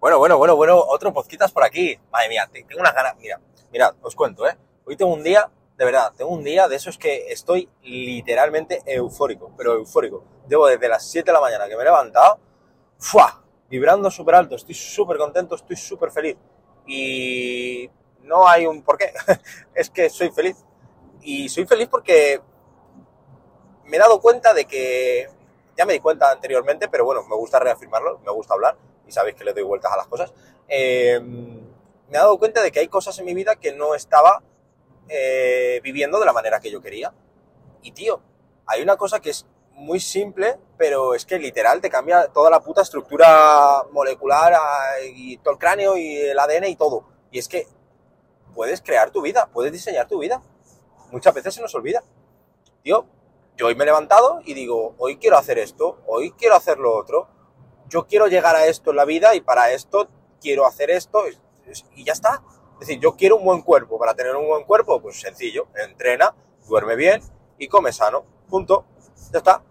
Bueno, bueno, bueno, bueno, otro podcast por aquí. Madre mía, tengo unas ganas. Mira, mirad, os cuento, ¿eh? Hoy tengo un día, de verdad, tengo un día de esos que estoy literalmente eufórico, pero eufórico. Llevo desde las 7 de la mañana que me he levantado, ¡fua! Vibrando súper alto, estoy súper contento, estoy súper feliz. Y no hay un por qué, es que soy feliz. Y soy feliz porque me he dado cuenta de que, ya me di cuenta anteriormente, pero bueno, me gusta reafirmarlo, me gusta hablar, y sabéis que le doy vueltas a las cosas. Eh, me he dado cuenta de que hay cosas en mi vida que no estaba eh, viviendo de la manera que yo quería. Y tío, hay una cosa que es muy simple, pero es que literal te cambia toda la puta estructura molecular ah, y todo el cráneo y el ADN y todo. Y es que puedes crear tu vida, puedes diseñar tu vida. Muchas veces se nos olvida. Tío, yo hoy me he levantado y digo, hoy quiero hacer esto, hoy quiero hacer lo otro, yo quiero llegar a esto en la vida y para esto quiero hacer esto y ya está. Es decir, yo quiero un buen cuerpo. Para tener un buen cuerpo, pues sencillo, entrena, duerme bien y come sano. Punto. Ya está.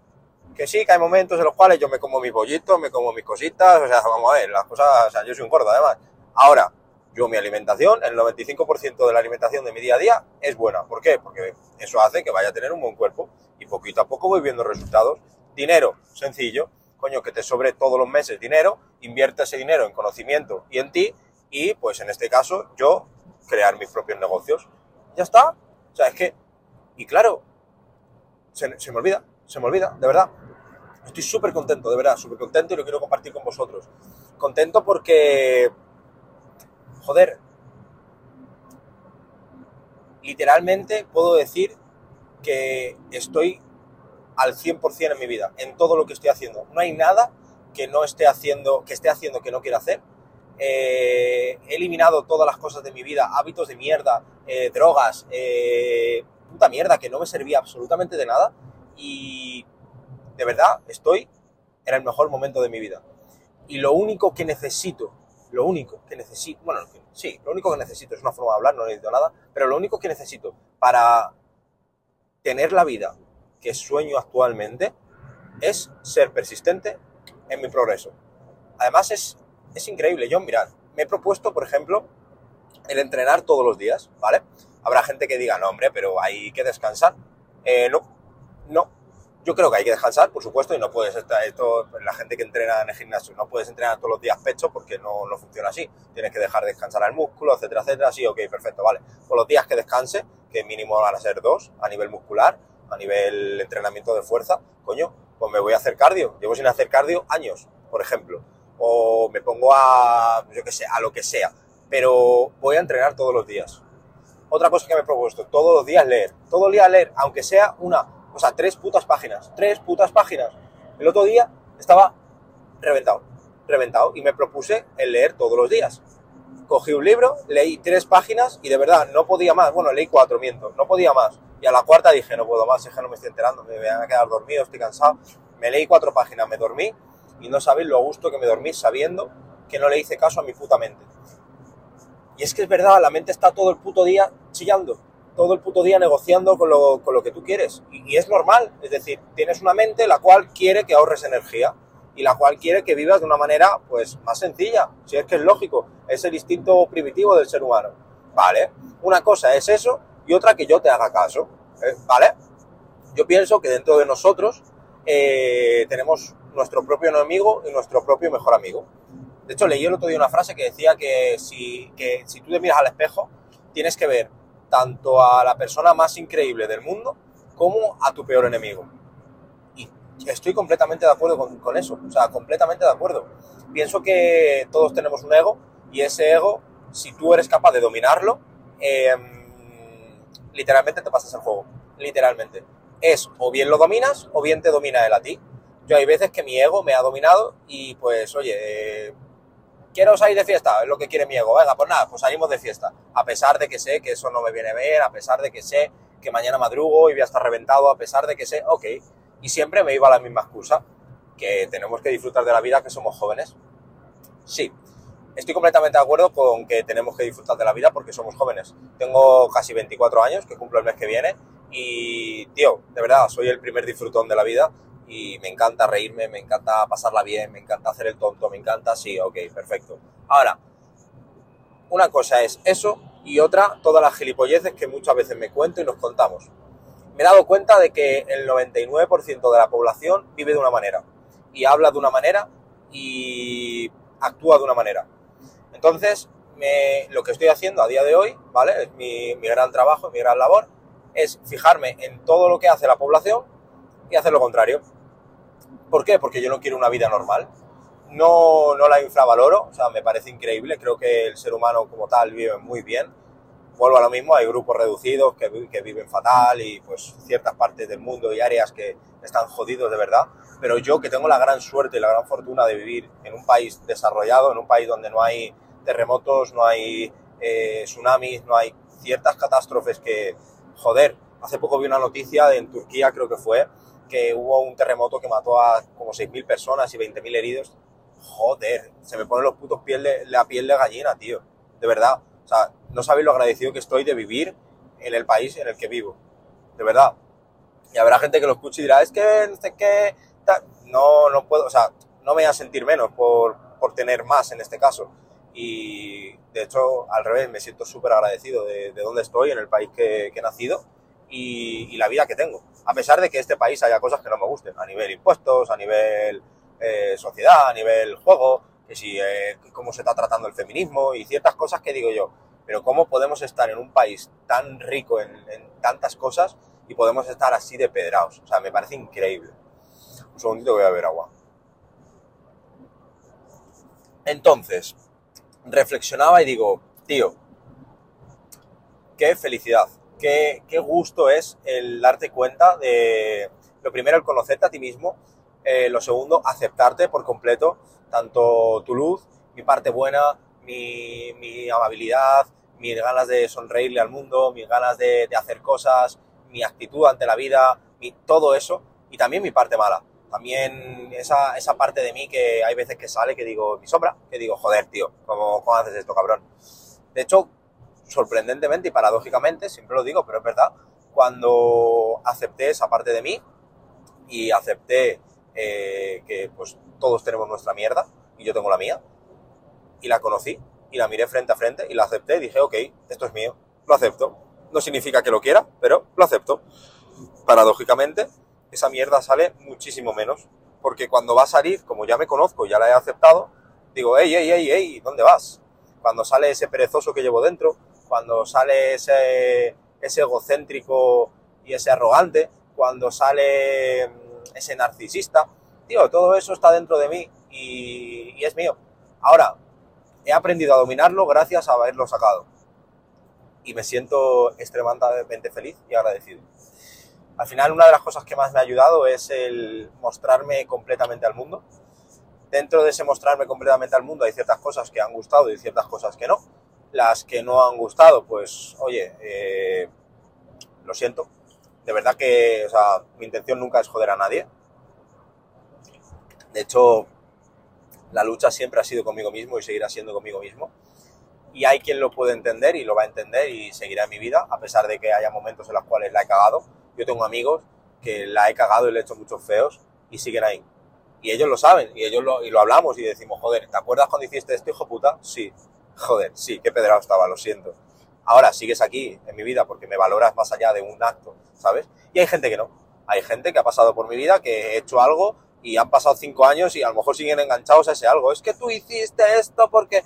Que sí, que hay momentos en los cuales yo me como mis bollitos, me como mis cositas, o sea, vamos a ver, las cosas, o sea, yo soy un gordo además. Ahora, yo mi alimentación, el 95% de la alimentación de mi día a día es buena. ¿Por qué? Porque eso hace que vaya a tener un buen cuerpo y poquito a poco voy viendo resultados. Dinero, sencillo, coño, que te sobre todos los meses dinero, invierte ese dinero en conocimiento y en ti y pues en este caso yo crear mis propios negocios. Ya está. O sea, es que, y claro, se, me olvida, se me olvida, de verdad. Estoy súper contento, de verdad, súper contento y lo quiero compartir con vosotros. Contento porque joder, literalmente puedo decir que estoy al 100% en mi vida, en todo lo que estoy haciendo. No hay nada que no esté haciendo, que esté haciendo que no quiera hacer. Eh, he eliminado todas las cosas de mi vida, hábitos de mierda, eh, drogas, eh, puta mierda que no me servía absolutamente de nada y de verdad estoy en el mejor momento de mi vida. Y lo único que necesito lo único que necesito, bueno, sí, lo único que necesito es una forma de hablar, no necesito nada, pero lo único que necesito para tener la vida que sueño actualmente es ser persistente en mi progreso. Además es, es increíble, yo mirad, me he propuesto, por ejemplo, el entrenar todos los días, ¿vale? Habrá gente que diga, no, hombre, pero hay que descansar. Eh, no, no, yo creo que hay que descansar, por supuesto, y no puedes estar, esto, la gente que entrena en el gimnasio, no puedes entrenar todos los días pecho porque no, no funciona así. Tienes que dejar descansar al músculo, etcétera, etcétera. Sí, ok, perfecto, vale. Por los días que descanse, que mínimo van a ser dos, a nivel muscular, a nivel entrenamiento de fuerza, coño, pues me voy a hacer cardio. Llevo sin hacer cardio años, por ejemplo. O me pongo a, yo qué sé, a lo que sea. Pero voy a entrenar todos los días. Otra cosa que me he propuesto, todos los días leer. Todo el día leer, aunque sea una o sea, tres putas páginas, tres putas páginas. El otro día estaba reventado, reventado, y me propuse el leer todos los días. Cogí un libro, leí tres páginas y de verdad no podía más. Bueno, leí cuatro, miento, no podía más. Y a la cuarta dije, no puedo más, es que no me estoy enterando, me voy a quedar dormido, estoy cansado. Me leí cuatro páginas, me dormí y no sabéis lo gusto que me dormí sabiendo que no le hice caso a mi puta mente. Y es que es verdad, la mente está todo el puto día chillando todo el puto día negociando con lo, con lo que tú quieres. Y, es normal, es decir, tienes una mente la cual quiere que ahorres energía y la cual quiere que vivas de una manera pues más sencilla, si es que es lógico, es el instinto primitivo del ser humano. Vale, una cosa es eso y otra que yo te haga caso, ¿eh? ¿vale? Yo pienso que dentro de nosotros eh, tenemos nuestro propio enemigo y nuestro propio mejor amigo. De hecho, leí el otro día una frase que decía que si, que si tú te miras al espejo, tienes que ver tanto a la persona más increíble del mundo como a tu peor enemigo. Estoy completamente de acuerdo con, eso, o sea, completamente de acuerdo. Pienso que todos tenemos un ego y ese ego, si tú eres capaz de dominarlo, em, literalmente te pasas el juego, literalmente. Es o bien lo dominas o bien te domina él a ti. Yo hay veces que mi ego me ha dominado y pues, oye, quiero salir de fiesta, es lo que quiere mi ego. Venga, pues nada, pues salimos de fiesta. A pesar de que sé que eso no me viene bien, a pesar de que sé que mañana madrugo y voy a estar reventado, a pesar de que sé, ok. Y siempre me iba la misma excusa, que tenemos que disfrutar de la vida, que somos jóvenes. Sí, estoy completamente de acuerdo con que tenemos que disfrutar de la vida porque somos jóvenes. Tengo casi 24 años, que cumplo el mes que viene, y, tío, de verdad, soy el primer disfrutón de la vida y me encanta reírme, me encanta pasarla bien, me encanta hacer el tonto, me encanta, sí, ok, perfecto. Ahora, una cosa es eso y otra todas las gilipolleces que muchas veces me cuento y nos contamos. Me he dado cuenta de que el 99% de la población vive de una manera y habla de una manera y actúa de una manera. Entonces, lo que estoy haciendo a día de hoy, ¿vale? Es mi, mi gran trabajo, mi gran labor, es fijarme en todo lo que hace la población y hacer lo contrario. ¿Por qué? Porque yo no quiero una vida normal. No, no la infravaloro, o sea, me parece increíble. Creo que el ser humano como tal vive muy bien. Vuelvo a lo mismo, hay grupos reducidos que, que viven fatal y pues ciertas partes del mundo y áreas que están jodidos de verdad. Pero yo que tengo la gran suerte y la gran fortuna de vivir en un país desarrollado, en un país donde no hay terremotos, no hay eh, tsunamis, no hay ciertas catástrofes que, joder, hace poco vi una noticia en Turquía, creo que fue, que hubo un terremoto que mató a como 6.000 personas y 20.000 heridos. Joder, se me ponen los putos piel de, la piel de gallina, tío. De verdad. O sea, no sabéis lo agradecido que estoy de vivir en el país en el que vivo. De verdad. Y habrá gente que lo escuche y dirá, es que, no sé no, no puedo, o sea, no me voy a sentir menos por, por tener más en este caso. Y de hecho, al revés, me siento súper agradecido de, de dónde estoy, en el país que, he nacido y, la vida que tengo. A pesar de que este país haya cosas que no me gusten, a nivel impuestos, a nivel eh, sociedad, a nivel juego, que eh, cómo se está tratando el feminismo y ciertas cosas que digo yo. Pero cómo podemos estar en un país tan rico en, tantas cosas y podemos estar así de pedrados. O sea, me parece increíble. Un segundito voy a beber agua. Entonces, reflexionaba y digo, tío, qué felicidad qué, gusto es el darte cuenta de, lo primero, el conocerte a ti mismo, eh, lo segundo, aceptarte por completo, tanto tu luz, mi parte buena, mi, amabilidad, mis ganas de sonreírle al mundo, mis ganas de, hacer cosas, mi actitud ante la vida, mi, todo eso, y también mi parte mala. También esa, esa parte de mí que hay veces que sale, que digo, mi sombra, que digo, joder, tío, ¿cómo, cómo haces esto, cabrón? De hecho, sorprendentemente y paradójicamente, siempre lo digo, pero es verdad, cuando acepté esa parte de mí y acepté eh, que pues todos tenemos nuestra mierda y yo tengo la mía, y la conocí y la miré frente a frente y la acepté dije, ok, esto es mío, lo acepto. No significa que lo quiera, pero lo acepto. Paradójicamente, esa mierda sale muchísimo menos, porque cuando va a salir, como ya me conozco, ya la he aceptado, digo, hey, hey, hey, hey, ¿dónde vas? Cuando sale ese perezoso que llevo dentro, cuando sale ese, ese egocéntrico y ese arrogante, cuando sale mm, ese narcisista, tío, todo eso está dentro de mí y, es mío. Ahora, he aprendido a dominarlo gracias a haberlo sacado. Y me siento extremadamente feliz y agradecido. Al final, una de las cosas que más me ha ayudado es el mostrarme completamente al mundo. Dentro de ese mostrarme completamente al mundo hay ciertas cosas que han gustado y ciertas cosas que no. Las que no han gustado, pues oye, eh, lo siento. De verdad que, o sea, mi intención nunca es joder a nadie. De hecho, la lucha siempre ha sido conmigo mismo y seguirá siendo conmigo mismo. Y hay quien lo puede entender y lo va a entender y seguirá en mi vida, a pesar de que haya momentos en los cuales la he cagado. Yo tengo amigos que la he cagado y le he hecho muchos feos y siguen ahí. Y ellos lo saben y ellos lo, y lo hablamos y decimos, joder, ¿te acuerdas cuando hiciste esto, hijo puta? Sí joder, sí, qué pedrado estaba, lo siento. Ahora sigues aquí en mi vida porque me valoras más allá de un acto, ¿sabes? Y hay gente que no. Hay gente que ha pasado por mi vida, que he hecho algo y han pasado cinco años y a lo mejor siguen enganchados a ese algo. Es que tú hiciste esto porque...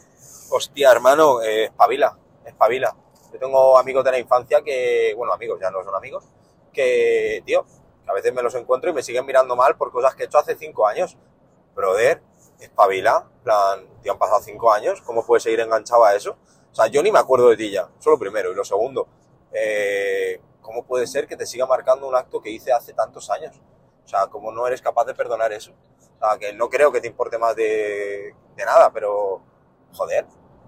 Hostia, hermano, eh, espabila, espabila. Yo tengo amigos de la infancia que, bueno, amigos, ya no son amigos, que, tío, a veces me los encuentro y me siguen mirando mal por cosas que he hecho hace cinco años. Brother, espabila, plan, te han pasado cinco años, ¿cómo puedes seguir enganchado a eso? O sea, yo ni me acuerdo de ti ya, eso lo primero. Y lo segundo, eh, ¿cómo puede ser que te siga marcando un acto que hice hace tantos años? O sea, ¿cómo no eres capaz de perdonar eso? O sea, que no creo que te importe más de, nada, pero joder,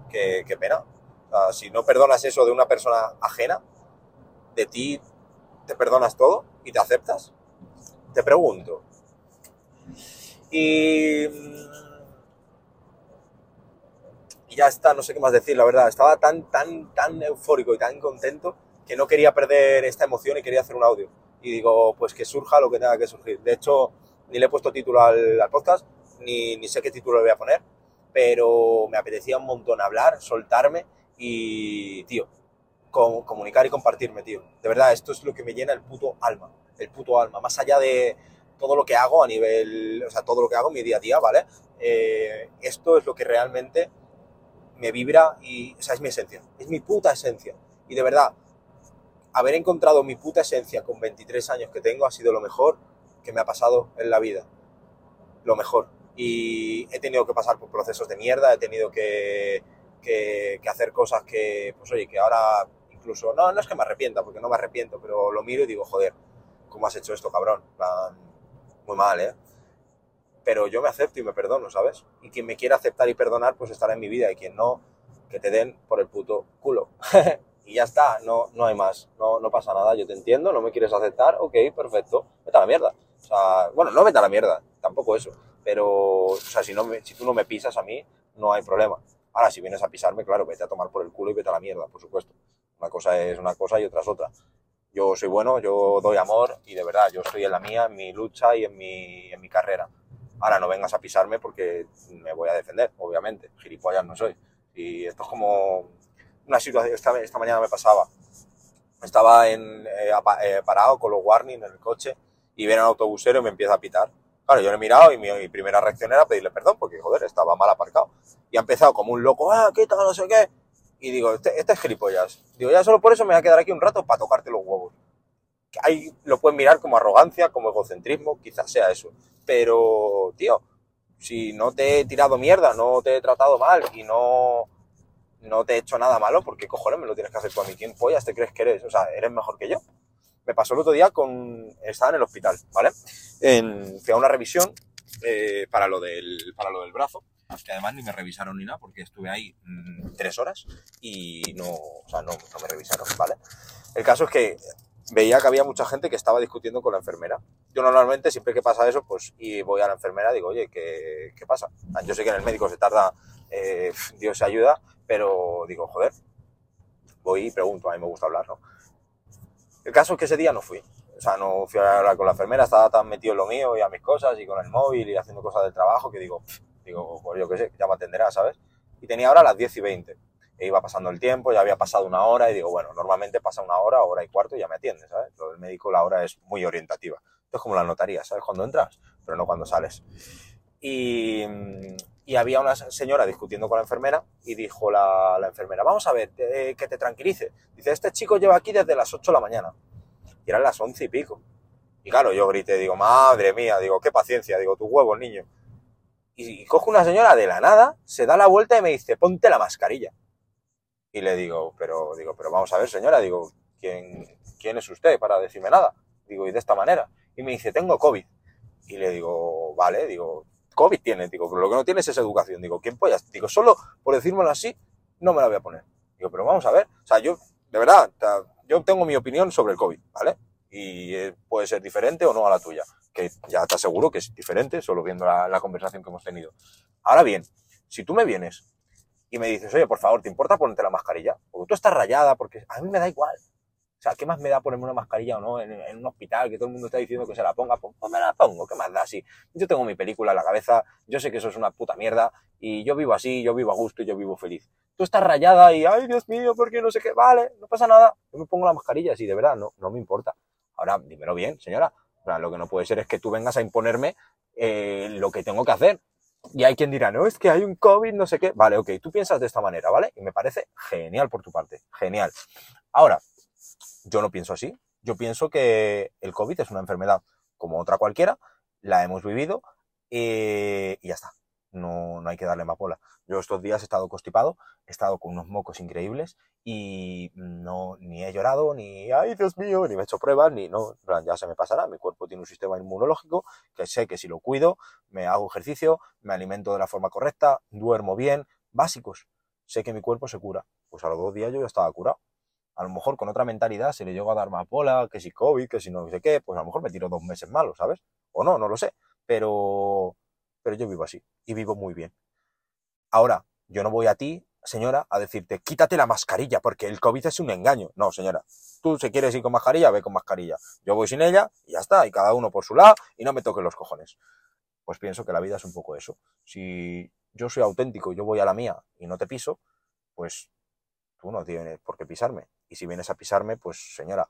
qué, qué pena. O sea, si no perdonas eso de una persona ajena, de ti te perdonas todo y te aceptas. Te pregunto. Y ya está, no sé qué más decir, la verdad. Estaba tan, tan, tan eufórico y tan contento que no quería perder esta emoción y quería hacer un audio. Y digo, pues que surja lo que tenga que surgir. De hecho, ni le he puesto título al, podcast, ni, ni sé qué título le voy a poner, pero me apetecía un montón hablar, soltarme y, tío, comunicar y compartirme, tío. De verdad, esto es lo que me llena el puto alma, el puto alma, más allá de todo lo que hago a nivel, o sea, todo lo que hago en mi día a día, ¿vale? Eh, esto es lo que realmente me vibra y, o sea, es mi esencia, es mi puta esencia. Y de verdad, haber encontrado mi puta esencia con 23 años que tengo ha sido lo mejor que me ha pasado en la vida. Lo mejor. Y he tenido que pasar por procesos de mierda, he tenido que, que, hacer cosas que, pues oye, que ahora incluso, no, no es que me arrepienta, porque no me arrepiento, pero lo miro y digo, joder, ¿cómo has hecho esto, cabrón? Muy mal, ¿eh? Pero yo me acepto y me perdono, ¿sabes? Y quien me quiera aceptar y perdonar, pues estará en mi vida, y quien no, que te den por el puto culo. y ya está, no, no hay más, no, no pasa nada, yo te entiendo, no me quieres aceptar, ok, perfecto, vete a la mierda. O sea, bueno, no vete a la mierda, tampoco eso, pero, o sea, si, tú no me pisas a mí, no hay problema. Ahora, si vienes a pisarme, claro, vete a tomar por el culo y vete a la mierda, por supuesto. Una cosa es una cosa y otra es otra. Yo soy bueno, yo doy amor y de verdad, yo estoy en la mía, en mi lucha y en mi, en mi carrera. Ahora no vengas a pisarme porque me voy a defender, obviamente. Gilipollas no soy. Y esto es como una situación, esta, esta mañana me pasaba. Estaba eh, eh, parado con los warning en el coche y viene un autobusero y me empieza a pitar. Claro, yo le he mirado y mi, primera reacción era pedirle perdón porque, joder, estaba mal aparcado. Y ha empezado como un loco, ah, qué tal, no sé qué. Y digo, este, este es gilipollas. Digo, ya solo por eso me voy a quedar aquí un rato para tocarte los huevos. Ahí lo pueden mirar como arrogancia, como egocentrismo, quizás sea eso. Pero, tío, si no te he tirado mierda, no te he tratado mal y no, no te he hecho nada malo, ¿por qué cojones me lo tienes que hacer tú a mí? ¿Quién te crees que eres? O sea, eres mejor que yo. Me pasó el otro día con... Estaba en el hospital, ¿vale? En, fui a una revisión eh, para, lo del, para lo del brazo, que además ni me revisaron ni nada, porque estuve ahí mm, tres horas y no, o sea, no, no me revisaron, ¿vale? El caso es que veía que había mucha gente que estaba discutiendo con la enfermera. Yo normalmente, siempre que pasa eso, pues y voy a la enfermera digo, oye, ¿qué, qué pasa? Yo sé que en el médico se tarda, eh, Dios se ayuda, pero digo, joder, voy y pregunto, a mí me gusta hablar, ¿no? El caso es que ese día no fui. O sea, no fui a hablar con la enfermera, estaba tan metido en lo mío y a mis cosas y con el móvil y haciendo cosas del trabajo que digo, digo, pues yo qué sé, ya me atenderá, ¿sabes? Y tenía ahora las 10 y 20. E iba pasando el tiempo, ya había pasado una hora y digo, bueno, normalmente pasa una hora, hora y cuarto y ya me atiende, ¿sabes? Lo del médico, la hora es muy orientativa. Esto es como la notaría, ¿sabes? Cuando entras, pero no cuando sales. Y, y había una señora discutiendo con la enfermera y dijo la, la enfermera, vamos a ver, que te tranquilice. Dice, este chico lleva aquí desde las 8 de la mañana. Y eran las 11 y pico. Y claro, yo grité, digo, madre mía, digo, qué paciencia, digo, tu huevo, niño. Y, y una señora de la nada, se da la vuelta y me dice, ponte la mascarilla. Y le digo, pero, digo, pero vamos a ver, señora, digo, ¿quién, quién es usted para decirme nada? Digo, y de esta manera. Y me dice, tengo COVID. Y le digo, vale, digo, COVID tiene, digo, pero lo que no tienes es educación. Digo, ¿quién pollas? Digo, solo por decírmelo así, no me la voy a poner. Digo, pero vamos a ver. O sea, yo, de verdad, yo tengo mi opinión sobre el COVID, ¿vale? Y eh, puede ser diferente o no a la tuya. Que ya te aseguro que es diferente, solo viendo la, la conversación que hemos tenido. Ahora bien, si tú me vienes y me dices, oye, por favor, ¿te importa ponerte la mascarilla? Porque tú estás rayada, porque a mí me da igual. O sea, ¿qué más me da ponerme una mascarilla o no en, un hospital que todo el mundo está diciendo que se la ponga? Pues, pues, me la pongo, ¿qué más da? Si yo tengo mi película en la cabeza, yo sé que eso es una puta mierda y yo vivo así, yo vivo a gusto y yo vivo feliz. Tú estás rayada y, ay, Dios mío, ¿por qué no sé qué? Vale, no pasa nada. Yo me pongo la mascarilla así, de verdad, no, no me importa. Ahora, dímelo bien, señora. lo que no puede ser es que tú vengas a imponerme eh, lo que tengo que hacer. Y hay quien dirá, no, es que hay un COVID, no sé qué. Vale, ok, tú piensas de esta manera, ¿vale? Y me parece genial por tu parte, genial. Ahora, yo no pienso así. Yo pienso que el COVID es una enfermedad como otra cualquiera, la hemos vivido eh, y ya está no, no hay que darle más bola. Yo estos días he estado constipado, he estado con unos mocos increíbles y no, ni he llorado, ni, ay Dios mío, ni me he hecho pruebas, ni no, ya se me pasará. Mi cuerpo tiene un sistema inmunológico que sé que si lo cuido, me hago ejercicio, me alimento de la forma correcta, duermo bien, básicos. Sé que mi cuerpo se cura. Pues a los dos días yo ya estaba curado. A lo mejor con otra mentalidad se le llegó a dar más bola, que si COVID, que si no sé qué, pues a lo mejor me tiro dos meses malos, ¿sabes? O no, no lo sé. Pero pero yo vivo así y vivo muy bien. Ahora, yo no voy a ti, señora, a decirte, quítate la mascarilla porque el COVID es un engaño. No, señora, tú si quieres ir con mascarilla, ve con mascarilla. Yo voy sin ella y ya está, y cada uno por su lado y no me toquen los cojones. pues pienso que la vida es un poco eso. Si yo soy auténtico, yo voy a la mía y no te piso, pues tú no tienes por qué pisarme. Y si vienes a pisarme, pues señora,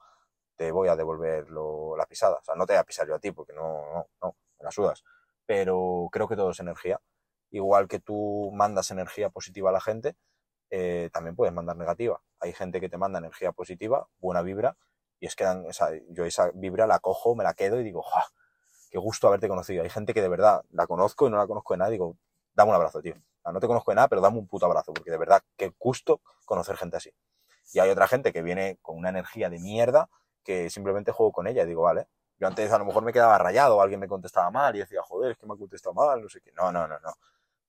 te voy a devolver la pisada. O sea, no te voy a pisar yo a ti porque no, no, no, me la sudas. Pero creo que todo es energía. Igual que tú mandas energía positiva a la gente, eh, también puedes mandar negativa. Hay gente que te manda energía positiva, buena vibra, y es que o sea, yo esa vibra la cojo, me la quedo y digo, ¡ja! Qué gusto haberte conocido. Hay gente que de verdad la conozco y no la conozco de nada, digo, dame un abrazo, tío. no te conozco de nada, pero dame un puto abrazo, porque de verdad, qué gusto conocer gente así. Y hay otra gente que viene con una energía de mierda que simplemente juego con ella y digo, vale. Yo antes a lo mejor me quedaba rayado, alguien me contestaba mal y decía, joder, es que me ha contestado mal, no sé qué. No, no, no, no.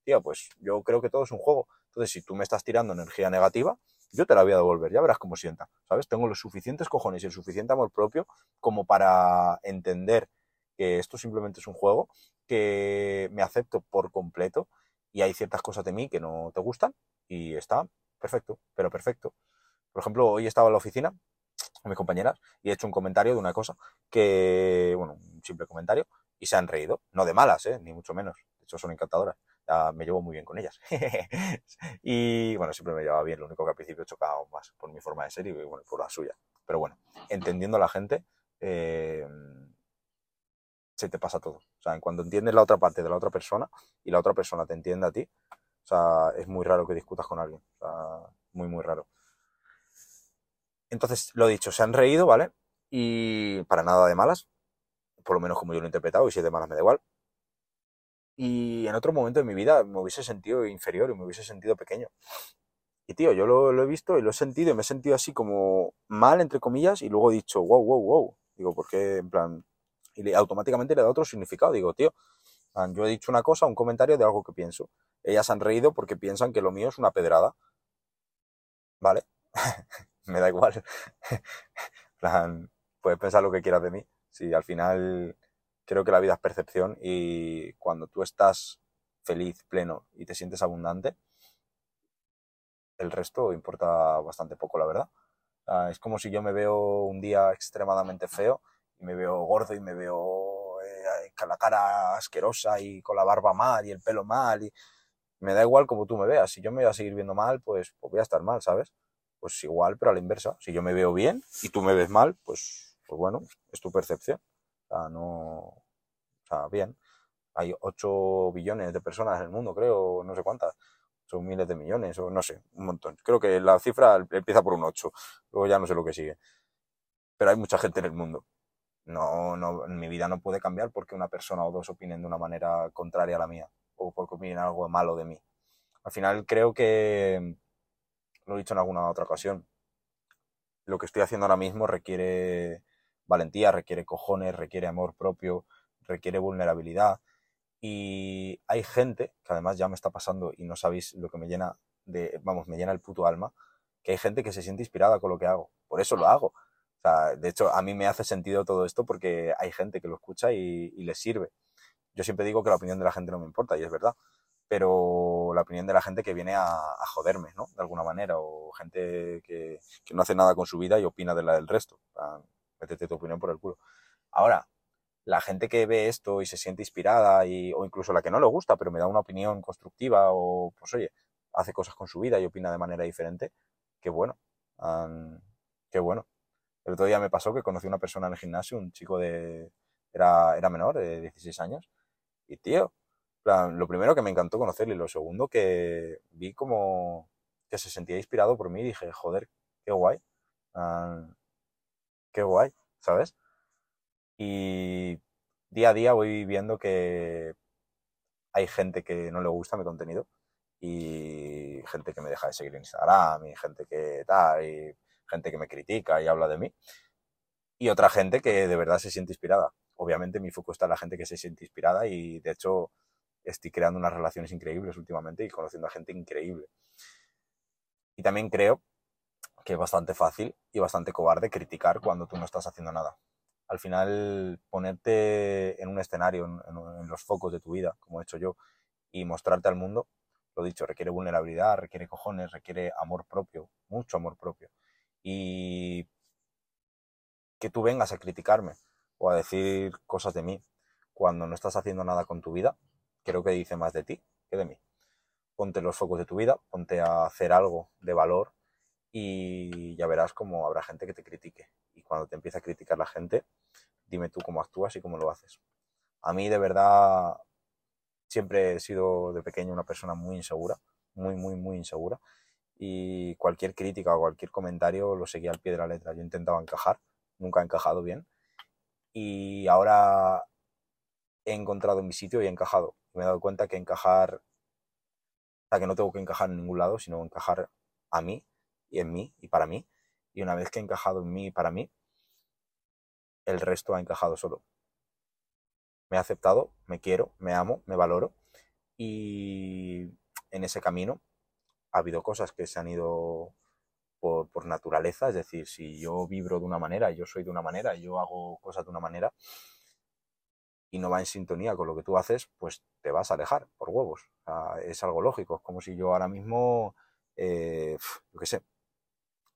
Tío, pues yo creo que todo es un juego. Entonces, si tú me estás tirando energía negativa, yo te la voy a devolver, ya verás cómo sienta, ¿sabes? Tengo los suficientes cojones y el suficiente amor propio como para entender que esto simplemente es un juego, que me acepto por completo y hay ciertas cosas de mí que no te gustan y está perfecto, pero perfecto. Por ejemplo, hoy estaba en la oficina con mis compañeras y he hecho un comentario de una cosa que, bueno, un simple comentario y se han reído, no de malas, ¿eh? ni mucho menos, de hecho son encantadoras me llevo muy bien con ellas. y bueno, siempre me llevaba bien, lo único que al principio chocaba más por mi forma de ser y bueno, por la suya. Pero bueno, entendiendo a la gente, eh, se te pasa todo. O sea, cuando entiendes la otra parte de la otra persona y la otra persona te entiende a ti, o sea, es muy raro que discutas con alguien. O sea, muy, muy raro. Entonces, lo dicho, se han reído, ¿vale? Y para nada de malas, por lo menos como yo lo he interpretado, y si es de malas me da igual. Y en otro momento de mi vida me hubiese sentido inferior y me hubiese sentido pequeño. Y tío, yo lo, he visto y lo he sentido y me he sentido así como mal, entre comillas, y luego he dicho, wow, wow, wow. Digo, ¿por qué? En plan, y automáticamente le da otro significado. Digo, tío, yo he dicho una cosa, un comentario de algo que pienso. Ellas han reído porque piensan que lo mío es una pedrada. ¿Vale? me da igual. plan, puedes pensar lo que quieras de mí. Si al final creo que la vida es percepción y cuando tú estás feliz, pleno y te sientes abundante, el resto importa bastante poco, la verdad. es como si yo me veo un día extremadamente feo y me veo gordo y me veo eh, con la cara asquerosa y con la barba mal y el pelo mal y me da igual como tú me veas. Si yo me voy a seguir viendo mal, pues, pues voy a estar mal, ¿sabes? Pues igual, pero a la inversa. Si yo me veo bien y tú me ves mal, pues, pues bueno, es tu percepción. O sea, no. O sea, bien. Hay 8 billones de personas en el mundo, creo, no sé cuántas. Son miles de millones, o no sé, un montón. Creo que la cifra empieza por un 8. Luego ya no sé lo que sigue. Pero hay mucha gente en el mundo. No, no, mi vida no puede cambiar porque una persona o dos opinen de una manera contraria a la mía. O porque opinen algo malo de mí. Al final creo que, lo he dicho en alguna otra ocasión, lo que estoy haciendo ahora mismo requiere valentía, requiere cojones, requiere amor propio, requiere vulnerabilidad. Y hay gente, que además ya me está pasando y no sabéis lo que me llena de, vamos, me llena el puto alma, que hay gente que se siente inspirada con lo que hago. Por eso lo hago. O sea, de hecho, a mí me hace sentido todo esto porque hay gente que lo escucha y, y les sirve. Yo siempre digo que la opinión de la gente no me importa y es verdad pero la opinión de la gente que viene a, a, joderme, ¿no? De alguna manera, o gente que, que, no hace nada con su vida y opina de la del resto métete tu opinión por el culo. Ahora, la gente que ve esto y se siente inspirada, y, o incluso la que no le gusta, pero me da una opinión constructiva, o pues oye, hace cosas con su vida y opina de manera diferente, qué bueno. qué bueno. El otro día me pasó que conocí a una persona en el gimnasio, un chico de. era, era menor, de 16 años, y tío, lo primero que me encantó conocerle, y lo segundo que vi como que se sentía inspirado por mí y dije, joder, qué guay qué guay, ¿sabes? Y día a día voy viendo que hay gente que no le gusta mi contenido y gente que me deja de seguir en Instagram y gente que tal y gente que me critica y habla de mí y otra gente que de verdad se siente inspirada. Obviamente mi foco está en la gente que se siente inspirada y de hecho estoy creando unas relaciones increíbles últimamente y conociendo a gente increíble. Y también creo que es bastante fácil y bastante cobarde criticar cuando tú no estás haciendo nada. Al final, ponerte en un escenario, en, los focos de tu vida, como he hecho yo, y mostrarte al mundo, lo dicho, requiere vulnerabilidad, requiere cojones, requiere amor propio, mucho amor propio. Y que tú vengas a criticarme o a decir cosas de mí cuando no estás haciendo nada con tu vida, creo que dice más de ti que de mí. Ponte los focos de tu vida, ponte a hacer algo de valor y ya verás cómo habrá gente que te critique. Y cuando te empiece a criticar la gente, dime tú cómo actúas y cómo lo haces. A mí de verdad siempre he sido de pequeño una persona muy insegura, muy, muy, muy insegura. Y cualquier crítica o cualquier comentario lo seguía al pie de la letra. Yo intentaba encajar, nunca he encajado bien. Y ahora he encontrado mi sitio y he encajado. Me he dado cuenta que encajar, o sea, que no tengo que encajar en ningún lado, sino encajar a mí y en mí y para mí. Y una vez que he encajado en mí y para mí, el resto ha encajado solo. Me he aceptado, me quiero, me amo, me valoro y en ese camino ha habido cosas que se han ido por, por, naturaleza, es decir, si yo vibro de una manera, yo soy de una manera, yo hago cosas de una manera y no va en sintonía con lo que tú haces, pues te vas a alejar por huevos. O sea, es algo lógico, es como si yo ahora mismo, eh, yo qué sé,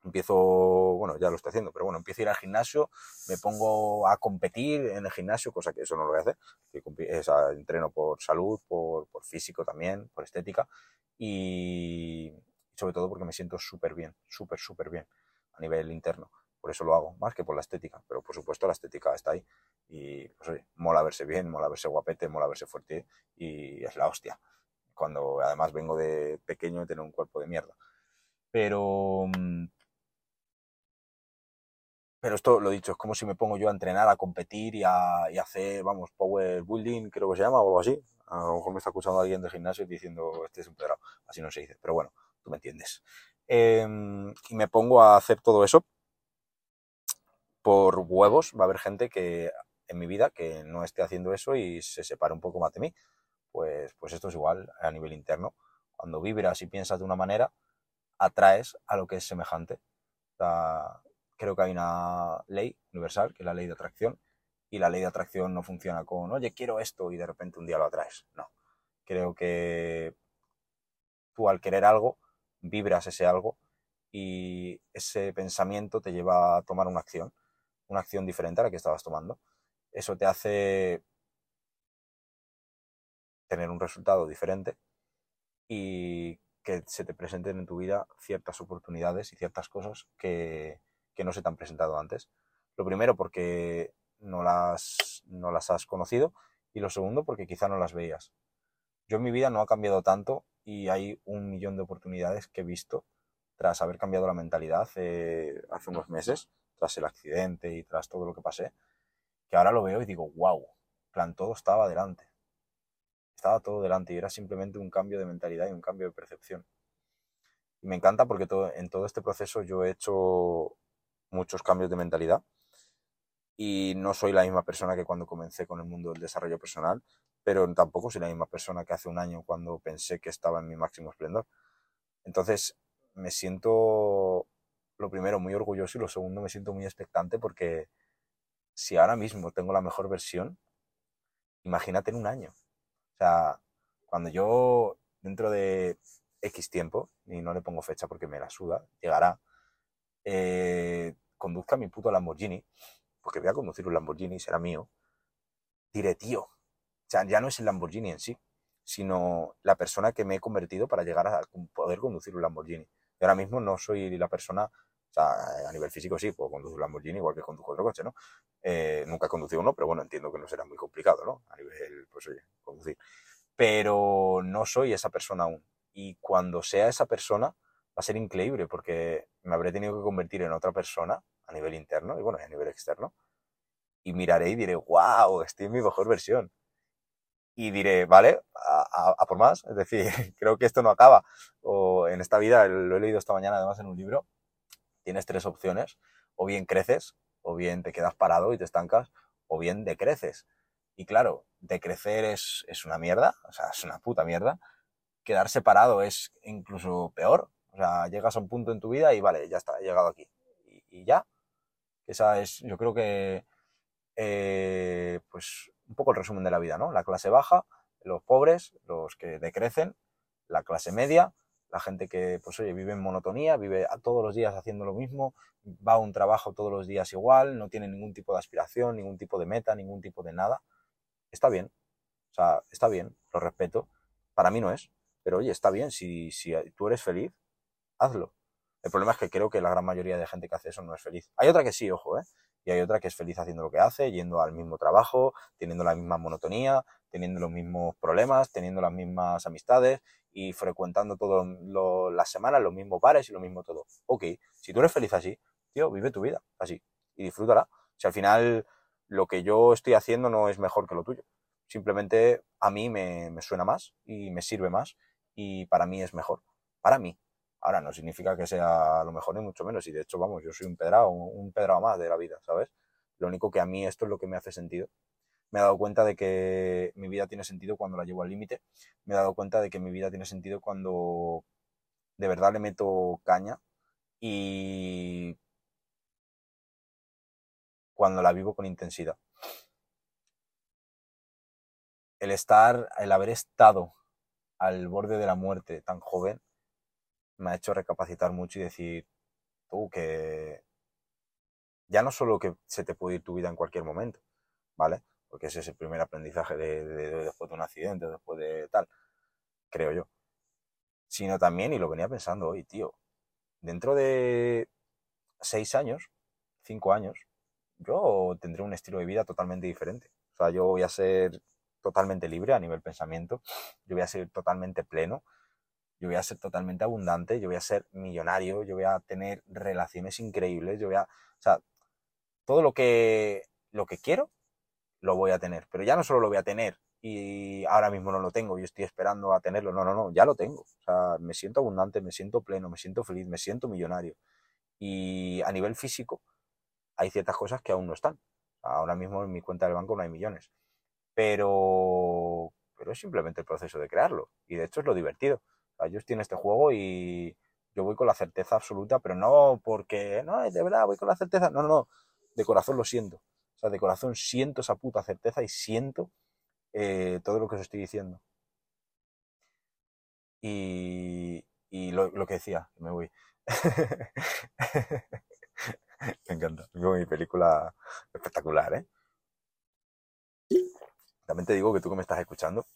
empiezo, bueno, ya lo estoy haciendo, pero bueno, empiezo a ir al gimnasio, me pongo a competir en el gimnasio, cosa que eso no lo voy a hacer, es, entreno por salud, por, por, físico también, por estética y sobre todo porque me siento súper bien, súper, súper bien a nivel interno. Por eso lo hago, más que por la estética, pero por supuesto la estética está ahí y pues oye, mola verse bien, mola verse guapete, mola verse fuerte y es la hostia. Cuando además vengo de pequeño y tener un cuerpo de mierda. Pero mm, pero esto, lo dicho, es como si me pongo yo a entrenar, a competir y a, hacer, vamos, power building, creo que se llama, o algo así. A lo mejor me está escuchando alguien del gimnasio diciendo, este es un pedrado. Así no se dice, pero bueno, tú me entiendes. Eh, y me pongo a hacer todo eso por huevos. Va a haber gente que en mi vida que no esté haciendo eso y se separe un poco más de mí. Pues, pues esto es igual a nivel interno. Cuando vibras y piensas de una manera, atraes a lo que es semejante. Creo que hay una ley universal, que es la ley de atracción, y la ley de atracción no funciona con, oye, quiero esto y de repente un día lo atraes. No. Creo que tú al querer algo, vibras ese algo y ese pensamiento te lleva a tomar una acción, una acción diferente a la que estabas tomando. Eso te hace tener un resultado diferente y que se te presenten en tu vida ciertas oportunidades y ciertas cosas que, que no se te han presentado antes. Lo primero porque no las, no las has conocido y lo segundo porque quizá no las veías. Yo en mi vida no ha cambiado tanto y hay un millón de oportunidades que he visto tras haber cambiado la mentalidad hace, hace unos meses, tras el accidente y tras todo lo que pasé, que ahora lo veo y digo, wow, plan, todo estaba delante. Estaba todo delante y era simplemente un cambio de mentalidad y un cambio de percepción. Y me encanta porque todo, en todo este proceso yo he hecho muchos cambios de mentalidad y no soy la misma persona que cuando comencé con el mundo del desarrollo personal, pero tampoco soy la misma persona que hace un año cuando pensé que estaba en mi máximo esplendor. Entonces, me siento, lo primero, muy orgulloso y lo segundo, me siento muy expectante porque si ahora mismo tengo la mejor versión, imagínate en un año. O sea, cuando yo dentro de X tiempo, y no le pongo fecha porque me la suda, llegará, eh, conduzca mi puto Lamborghini, porque voy a conducir un Lamborghini, será mío, diré, tío, o sea, ya no es el Lamborghini en sí, sino la persona que me he convertido para llegar a poder conducir un Lamborghini. Y ahora mismo no soy la persona, o sea, a nivel físico sí, puedo conducir un Lamborghini igual que conduzco otro coche, ¿no? Eh, nunca he conducido uno, pero bueno, entiendo que no será muy complicado, ¿no? A nivel, pues oye, conducir. Pero no soy esa persona aún. Y cuando sea esa persona, va a ser increíble porque me habré tenido que convertir en otra persona a nivel interno y bueno, a nivel externo. Y miraré y diré, wow, estoy en mi mejor versión. Y diré, vale, a, por más. Es decir, creo que esto no acaba. O en esta vida, lo he leído esta mañana además en un libro, tienes tres opciones. O bien creces, o bien te quedas parado y te estancas, o bien decreces. Y claro, decrecer es, es una mierda, o sea, es una puta mierda. Quedarse parado es incluso peor, o sea, llegas a un punto en tu vida y vale, ya está, he llegado aquí. Y, ya. Esa es, yo creo que, eh, pues, un poco el resumen de la vida, ¿no? La clase baja, los pobres, los que decrecen, la clase media, la gente que, pues, oye, vive en monotonía, vive todos los días haciendo lo mismo, va a un trabajo todos los días igual, no tiene ningún tipo de aspiración, ningún tipo de meta, ningún tipo de nada. Está bien. O sea, está bien. lo respeto. Para mí no es. Pero oye, está bien, si, si tú eres feliz, hazlo. El problema es que creo que la gran mayoría de gente que hace eso no es feliz. Hay otra que sí, ojo, ¿eh? Y hay otra que es feliz haciendo lo que hace, yendo al mismo trabajo, teniendo la misma monotonía, teniendo los mismos problemas, teniendo las mismas amistades y frecuentando todas las semanas los mismos bares y lo mismo todo. Ok, si tú eres feliz así, tío, vive tu vida así y disfrútala. Si al final lo que yo estoy haciendo no es mejor que lo tuyo. Simplemente a mí me, me suena más y me sirve más y para mí es mejor. Para mí. Ahora no significa que sea lo mejor ni mucho menos. Y de hecho, vamos, yo soy un pedrado, un pedrado más de la vida, ¿sabes? Lo único que a mí esto es lo que me hace sentido. Me he dado cuenta de que mi vida tiene sentido cuando la llevo al límite. Me he dado cuenta de que mi vida tiene sentido cuando de verdad le meto caña y cuando la vivo con intensidad. El estar, el haber estado al borde de la muerte tan joven, me ha hecho recapacitar mucho y decir, tú, que ya no solo que se te puede ir tu vida en cualquier momento, ¿vale? Porque ese es el primer aprendizaje de, después de un accidente, después de tal, creo yo. Sino también, y lo venía pensando hoy, tío, dentro de seis años, cinco años, yo tendré un estilo de vida totalmente diferente. O sea, yo voy a ser totalmente libre a nivel pensamiento, yo voy a ser totalmente pleno, yo voy a ser totalmente abundante, yo voy a ser millonario, yo voy a tener relaciones increíbles, yo voy a, o sea, todo lo que, lo que quiero, lo voy a tener. Pero ya no solo lo voy a tener y ahora mismo no lo tengo y estoy esperando a tenerlo, no, no, no, ya lo tengo. O sea, me siento abundante, me siento pleno, me siento feliz, me siento millonario. Y a nivel físico, hay ciertas cosas que aún no están. Ahora mismo en mi cuenta del banco no hay millones. Pero, pero es simplemente el proceso de crearlo. Y de hecho es lo divertido ellos tienen este juego y yo voy con la certeza absoluta, pero no porque, no, de verdad voy con la certeza, no, no, de corazón lo siento. O sea, de corazón siento esa puta certeza y siento eh, todo lo que os estoy diciendo. Y, y lo, que decía, me voy. me encanta. Mi película espectacular, ¿eh? También te digo que tú que me estás escuchando,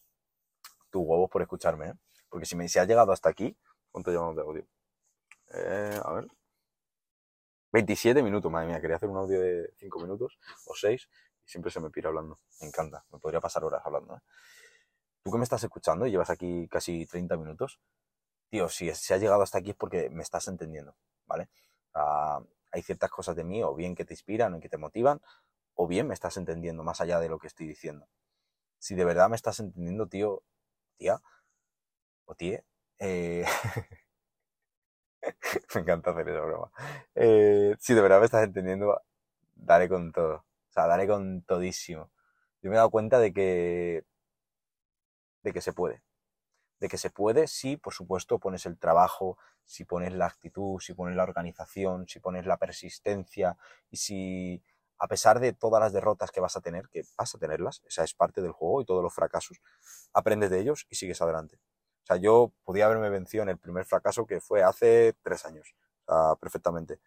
tus huevos por escucharme, ¿eh? Porque si me has llegado hasta aquí, ¿cuánto llevamos de audio? Eh, a ver. 27 minutos, madre mía, quería hacer un audio de 5 minutos o 6 y siempre se me pira hablando. Me encanta, me podría pasar horas hablando. ¿eh? Tú que me estás escuchando y llevas aquí casi 30 minutos, tío, si se ha llegado hasta aquí es porque me estás entendiendo, ¿vale? hay ciertas cosas de mí, o bien que te inspiran o que te motivan, o bien me estás entendiendo más allá de lo que estoy diciendo. Si de verdad me estás entendiendo, tío, tía, o tíe, eh, me encanta hacer esa broma. Eh, si de verdad me estás entendiendo, daré con todo. O sea, daré con todísimo. Yo me he dado cuenta de que, de que se puede. De que se puede si, por supuesto, pones el trabajo, si pones la actitud, si pones la organización, si pones la persistencia y si, a pesar de todas las derrotas que vas a tener, que vas a tenerlas, esa es parte del juego y todos los fracasos, aprendes de ellos y sigues adelante. O sea, yo podía haberme vencido en el primer fracaso que fue hace tres años. O sea, perfectamente.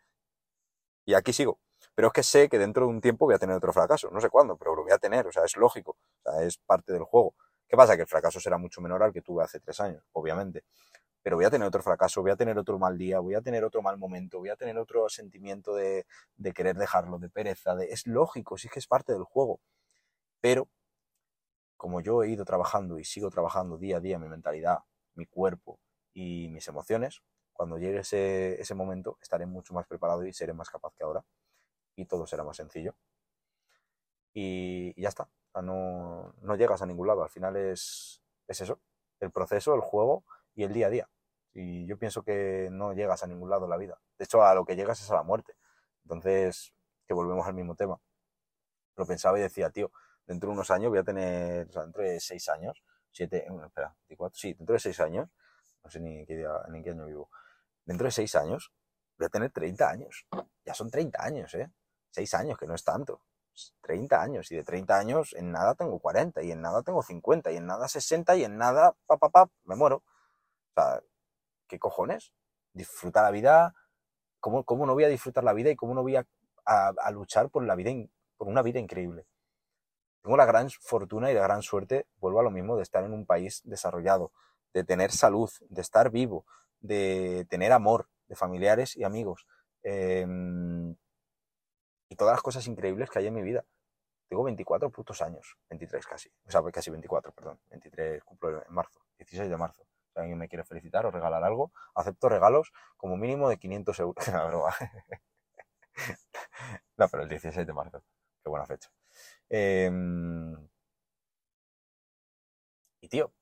Y aquí sigo. Pero es que sé que dentro de un tiempo voy a tener otro fracaso. No sé cuándo, pero lo voy a tener. O sea, es lógico. O sea, es parte del juego. ¿Qué pasa? Que el fracaso será mucho menor al que tuve hace tres años, obviamente. Pero voy a tener otro fracaso, voy a tener otro mal día, voy a tener otro mal momento, voy a tener otro sentimiento de, de querer dejarlo, de pereza. De... Es lógico, sí que es parte del juego. Pero como yo he ido trabajando y sigo trabajando día a día mi mentalidad, mi cuerpo y mis emociones, cuando llegue ese, ese momento estaré mucho más preparado y seré más capaz que ahora y todo será más sencillo. Y, ya está, no, no, llegas a ningún lado, al final es, es eso, el proceso, el juego y el día a día. Y yo pienso que no llegas a ningún lado en la vida. De hecho, a lo que llegas es a la muerte. Entonces, que volvemos al mismo tema. Lo pensaba y decía, tío, dentro de unos años voy a tener, dentro de seis años, siete, espera, 24, sí, dentro de seis años, no sé ni qué, día, ni qué año vivo, dentro de seis años voy a tener 30 años. Ya son 30 años, ¿eh? Seis años, que no es tanto. 30 años, y de 30 años en nada tengo 40, y en nada tengo 50, y en nada 60, y en nada, pa, pa, pa, me muero. O sea, ¿qué cojones? Disfrutar la vida, ¿cómo, cómo no voy a disfrutar la vida y cómo no voy a, a, luchar por la vida, por una vida increíble? Tengo la gran fortuna y la gran suerte, vuelvo a lo mismo, de estar en un país desarrollado, de tener salud, de estar vivo, de tener amor, de familiares y amigos. Em, y todas las cosas increíbles que hay en mi vida. Tengo 24 putos años, 23 casi, o sea, casi 24, perdón, 23 cumplo en marzo, 16 de marzo. Si alguien me quiere felicitar o regalar algo, acepto regalos como mínimo de 500 euros. no, pero el 16 de marzo, qué buena fecha. Em, y tío,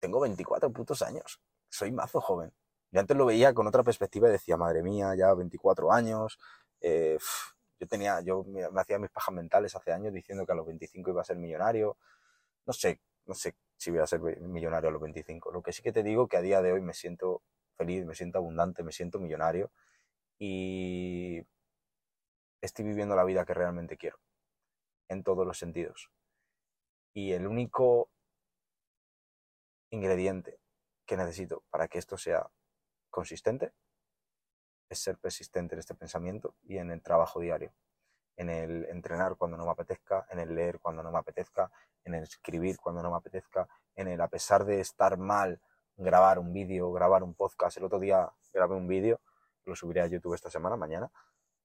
tengo 24 putos años, soy mazo joven. Yo antes lo veía con otra perspectiva y decía, madre mía, ya 24 años. Eh, yo tenía, yo me, hacía mis pajas mentales hace años diciendo que a los 25 iba a ser millonario. No sé, no sé si voy a ser millonario a los 25. Lo que sí que te digo que a día de hoy me siento feliz, me siento abundante, me siento millonario y estoy viviendo la vida que realmente quiero en todos los sentidos. Y el único ingrediente que necesito para que esto sea consistente es ser persistente en este pensamiento y en el trabajo diario, en el entrenar cuando no me apetezca, en el leer cuando no me apetezca, en el escribir cuando no me apetezca, en el, a pesar de estar mal, grabar un vídeo, grabar un podcast. El otro día grabé un vídeo, lo subiré a YouTube esta semana, mañana,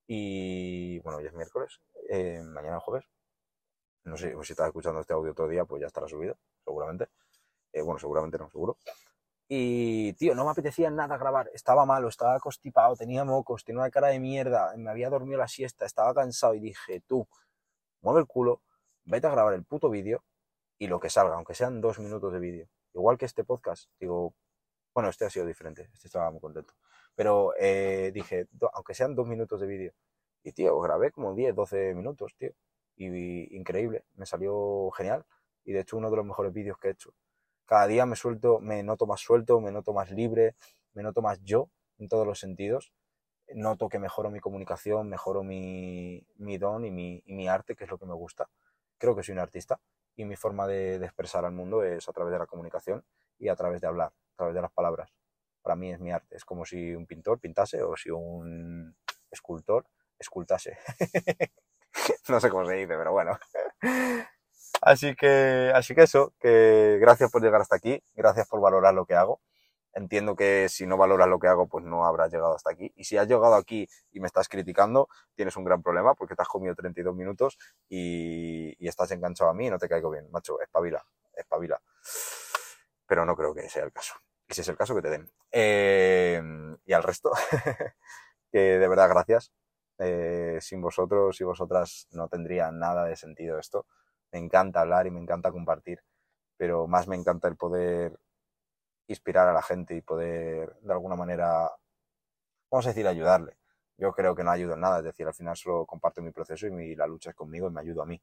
y bueno, hoy es miércoles, eh, mañana jueves. No sé, si estás escuchando este audio otro día, pues ya estará subido, seguramente. Eh, bueno, seguramente no, seguro. Y, tío, no me apetecía nada grabar. Estaba malo, estaba constipado, tenía mocos, tenía una cara de mierda, me había dormido la siesta, estaba cansado y dije, tú, mueve el culo, vete a grabar el puto vídeo y lo que salga, aunque sean dos minutos de vídeo. Igual que este podcast, digo, bueno, este ha sido diferente, este estaba muy contento. Pero eh, dije, aunque sean dos minutos de vídeo. Y, tío, grabé como 10, 12 minutos, tío. Y, increíble, me salió genial. Y de hecho, uno de los mejores vídeos que he hecho cada día me suelto, me noto más suelto, me noto más libre, me noto más yo en todos los sentidos. Noto que mejoro mi comunicación, mejoro mi, mi don y mi, arte, que es lo que me gusta. Creo que soy un artista y mi forma de, expresar al mundo es a través de la comunicación y a través de hablar, a través de las palabras. Para mí es mi arte. Es como si un pintor pintase o si un escultor escultase. no sé cómo se dice, pero bueno. Así que, así que eso, que gracias por llegar hasta aquí, gracias por valorar lo que hago. Entiendo que si no valoras lo que hago, pues no habrás llegado hasta aquí. Y si has llegado aquí y me estás criticando, tienes un gran problema porque te has comido 32 minutos y, estás enganchado a mí y no te caigo bien. Macho, espabila, espabila. Pero no creo que sea el caso. Y si es el caso, que te den. Eh, y al resto, que de verdad gracias. Eh, sin vosotros y vosotras no tendría nada de sentido esto me encanta hablar y me encanta compartir, pero más me encanta el poder inspirar a la gente y poder de alguna manera, vamos a decir, ayudarle. Yo creo que no ayudo en nada, es decir, al final solo comparto mi proceso y la lucha es conmigo y me ayudo a mí.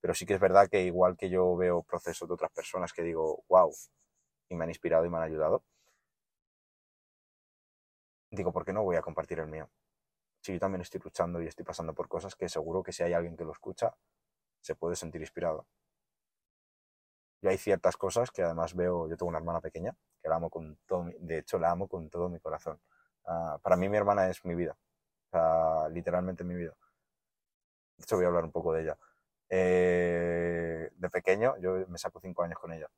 Pero sí que es verdad que igual que yo veo procesos de otras personas que digo, wow, y me han inspirado y me han ayudado, digo, ¿por qué no voy a compartir el mío? Si yo también estoy luchando y estoy pasando por cosas que seguro que si hay alguien que lo escucha, se puede sentir inspirado. Y hay ciertas cosas que además veo, yo tengo una hermana pequeña, que la amo con todo, de hecho la amo con todo mi corazón. Uh, para mí mi hermana es mi vida, o sea, literalmente mi vida. De hecho voy a hablar un poco de ella. Eh, de pequeño, yo me saco cinco años con ella.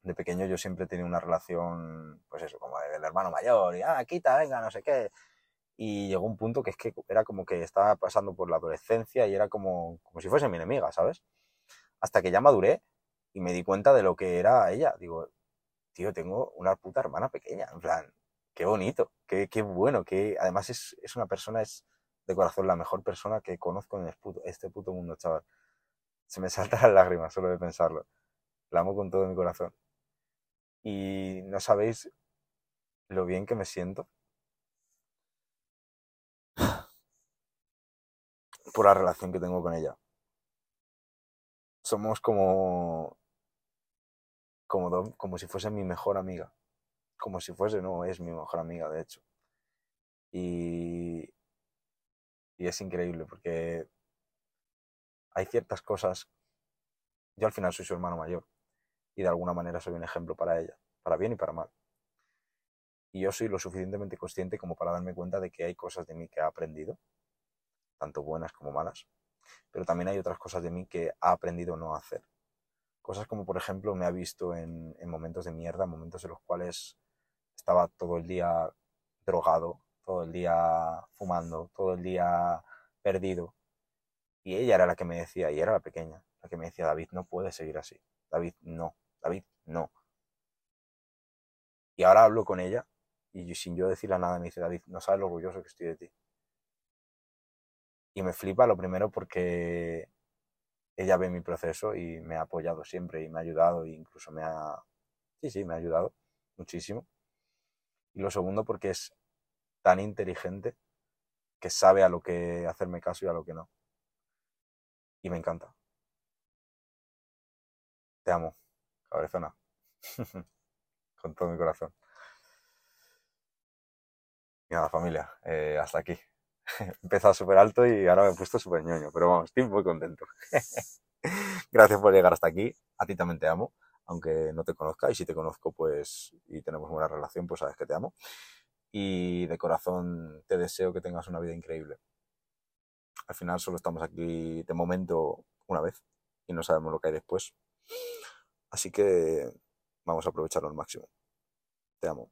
De pequeño yo siempre tenido una relación, pues eso, como del hermano mayor, y ah, quita, venga, no sé qué y llegó un punto que es que era como que estaba pasando por la adolescencia y era como, como si fuese mi enemiga, ¿sabes? Hasta que ya maduré y me di cuenta de lo que era ella. Digo, tío, tengo una puta hermana pequeña, en plan, qué bonito, qué, qué bueno, que además es, es, una persona, es de corazón la mejor persona que conozco en este puto mundo, chaval. Se me saltan las lágrimas solo de pensarlo. La amo con todo mi corazón. Y no sabéis lo bien que me siento por la relación que tengo con ella. Somos como, como, como si fuese mi mejor amiga. Como si fuese, no, es mi mejor amiga, de hecho. Y, y es increíble porque hay ciertas cosas. Yo al final soy su hermano mayor y de alguna manera soy un ejemplo para ella, para bien y para mal. Y yo soy lo suficientemente consciente como para darme cuenta de que hay cosas de mí que ha aprendido tanto buenas como malas, pero también hay otras cosas de mí que ha aprendido no hacer. Cosas como, por ejemplo, me ha visto en, en momentos de mierda, momentos en los cuales estaba todo el día drogado, todo el día fumando, todo el día perdido. Y ella era la que me decía, y era la pequeña, la que me decía, David, no puedes seguir así. David, no. David, no. Y ahora hablo con ella y sin yo decirle nada me dice, David, no sabes lo orgulloso que estoy de ti. Y me flipa lo primero porque ella ve mi proceso y me ha apoyado siempre y me ha ayudado e incluso me ha... Sí, sí, me ha ayudado muchísimo. Y lo segundo porque es tan inteligente que sabe a lo que hacerme caso y a lo que no. Y me encanta. Te amo, cabezona. Con todo mi corazón. Y nada, familia, eh, hasta aquí. He empezado súper alto y ahora me he puesto súper ñoño, pero vamos, estoy muy contento. Gracias por llegar hasta aquí. A ti también te amo, aunque no te conozca. Y si te conozco, pues, y tenemos buena relación, pues sabes que te amo. Y de corazón te deseo que tengas una vida increíble. Al final solo estamos aquí de momento una vez y no sabemos lo que hay después. Así que vamos a aprovecharlo al máximo. Te amo.